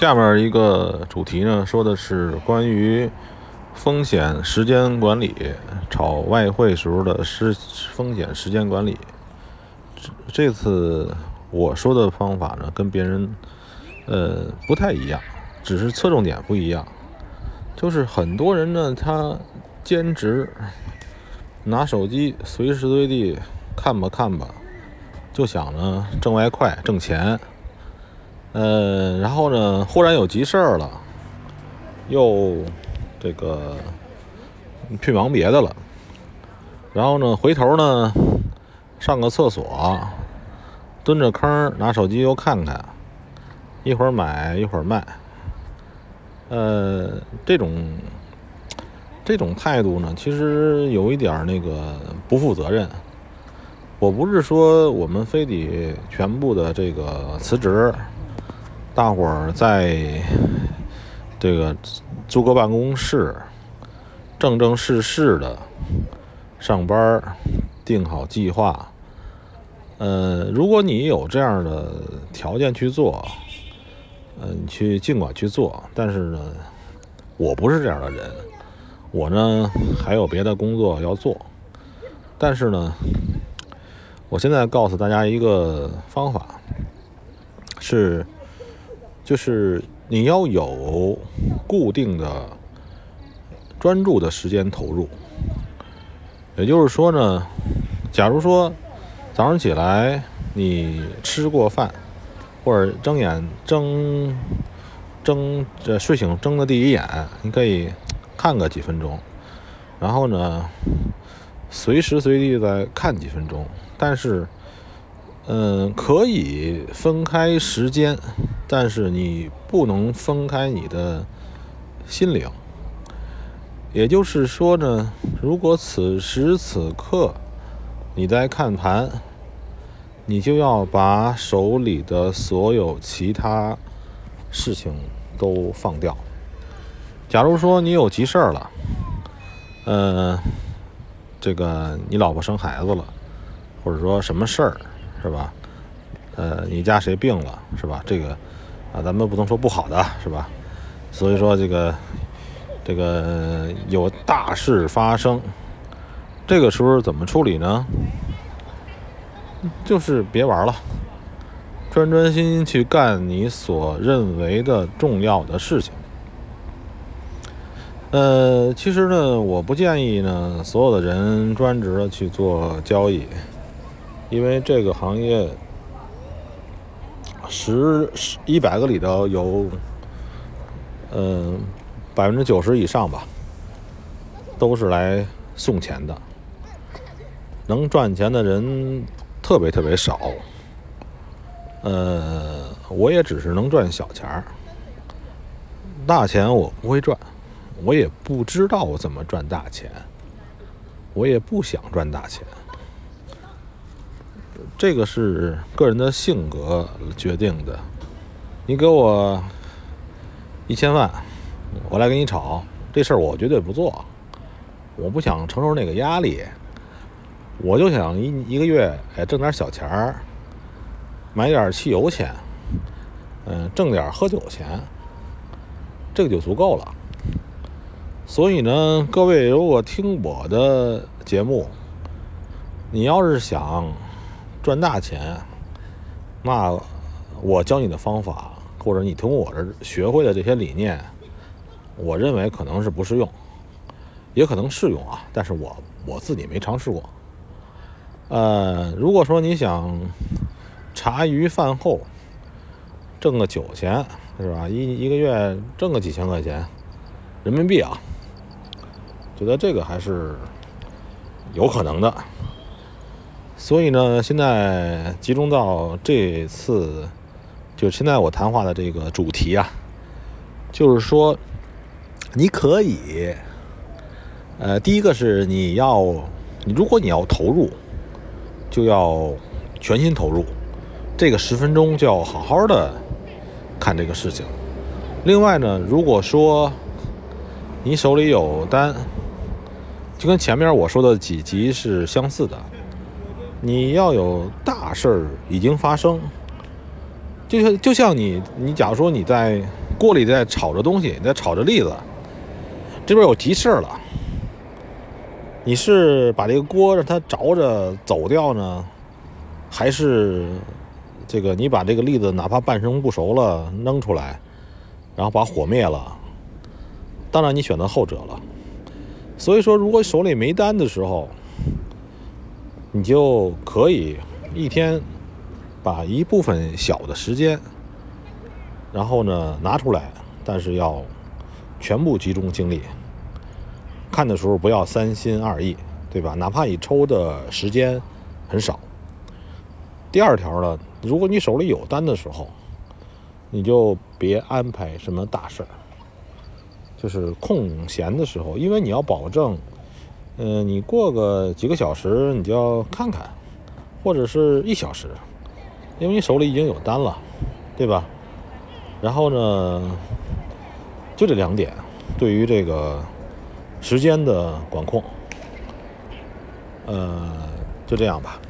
下面一个主题呢，说的是关于风险时间管理，炒外汇时候的时风险时间管理。这这次我说的方法呢，跟别人呃不太一样，只是侧重点不一样。就是很多人呢，他兼职拿手机随时随地看吧看吧，就想呢挣外快挣钱。呃，然后呢，忽然有急事儿了，又这个去忙别的了。然后呢，回头呢，上个厕所，蹲着坑拿手机又看看，一会儿买一会儿卖。呃，这种这种态度呢，其实有一点那个不负责任。我不是说我们非得全部的这个辞职。大伙儿在这个租个办公室，正正式式的上班，定好计划。呃，如果你有这样的条件去做，呃，你去尽管去做。但是呢，我不是这样的人，我呢还有别的工作要做。但是呢，我现在告诉大家一个方法，是。就是你要有固定的专注的时间投入，也就是说呢，假如说早上起来你吃过饭，或者睁眼睁睁这睡醒睁的第一眼，你可以看个几分钟，然后呢，随时随地再看几分钟，但是。嗯，可以分开时间，但是你不能分开你的心灵。也就是说呢，如果此时此刻你在看盘，你就要把手里的所有其他事情都放掉。假如说你有急事儿了，嗯，这个你老婆生孩子了，或者说什么事儿。是吧？呃，你家谁病了？是吧？这个啊，咱们不能说不好的，是吧？所以说这个这个有大事发生，这个时候怎么处理呢？就是别玩了，专专心心去干你所认为的重要的事情。呃，其实呢，我不建议呢，所有的人专职的去做交易。因为这个行业，十十一百个里头有，嗯，百分之九十以上吧，都是来送钱的，能赚钱的人特别特别少。呃，我也只是能赚小钱儿，大钱我不会赚，我也不知道我怎么赚大钱，我也不想赚大钱。这个是个人的性格决定的。你给我一千万，我来给你炒这事儿，我绝对不做。我不想承受那个压力，我就想一一个月哎挣点小钱儿，买点汽油钱，嗯，挣点喝酒钱，这个就足够了。所以呢，各位如果听我的节目，你要是想。赚大钱，那我教你的方法，或者你从我这学会的这些理念，我认为可能是不适用，也可能适用啊。但是我我自己没尝试过。呃，如果说你想茶余饭后挣个酒钱，是吧？一一个月挣个几千块钱人民币啊，觉得这个还是有可能的。所以呢，现在集中到这次，就现在我谈话的这个主题啊，就是说，你可以，呃，第一个是你要，如果你要投入，就要全心投入，这个十分钟就要好好的看这个事情。另外呢，如果说你手里有单，就跟前面我说的几集是相似的。你要有大事儿已经发生，就像就像你，你假如说你在锅里在炒着东西，在炒着栗子，这边有急事了。你是把这个锅让它着着走掉呢，还是这个你把这个栗子哪怕半生不熟了扔出来，然后把火灭了？当然你选择后者了。所以说，如果手里没单的时候，你就可以一天把一部分小的时间，然后呢拿出来，但是要全部集中精力看的时候，不要三心二意，对吧？哪怕你抽的时间很少。第二条呢，如果你手里有单的时候，你就别安排什么大事儿。就是空闲的时候，因为你要保证，嗯，你过个几个小时，你就要看看，或者是一小时，因为你手里已经有单了，对吧？然后呢，就这两点，对于这个时间的管控，呃，就这样吧。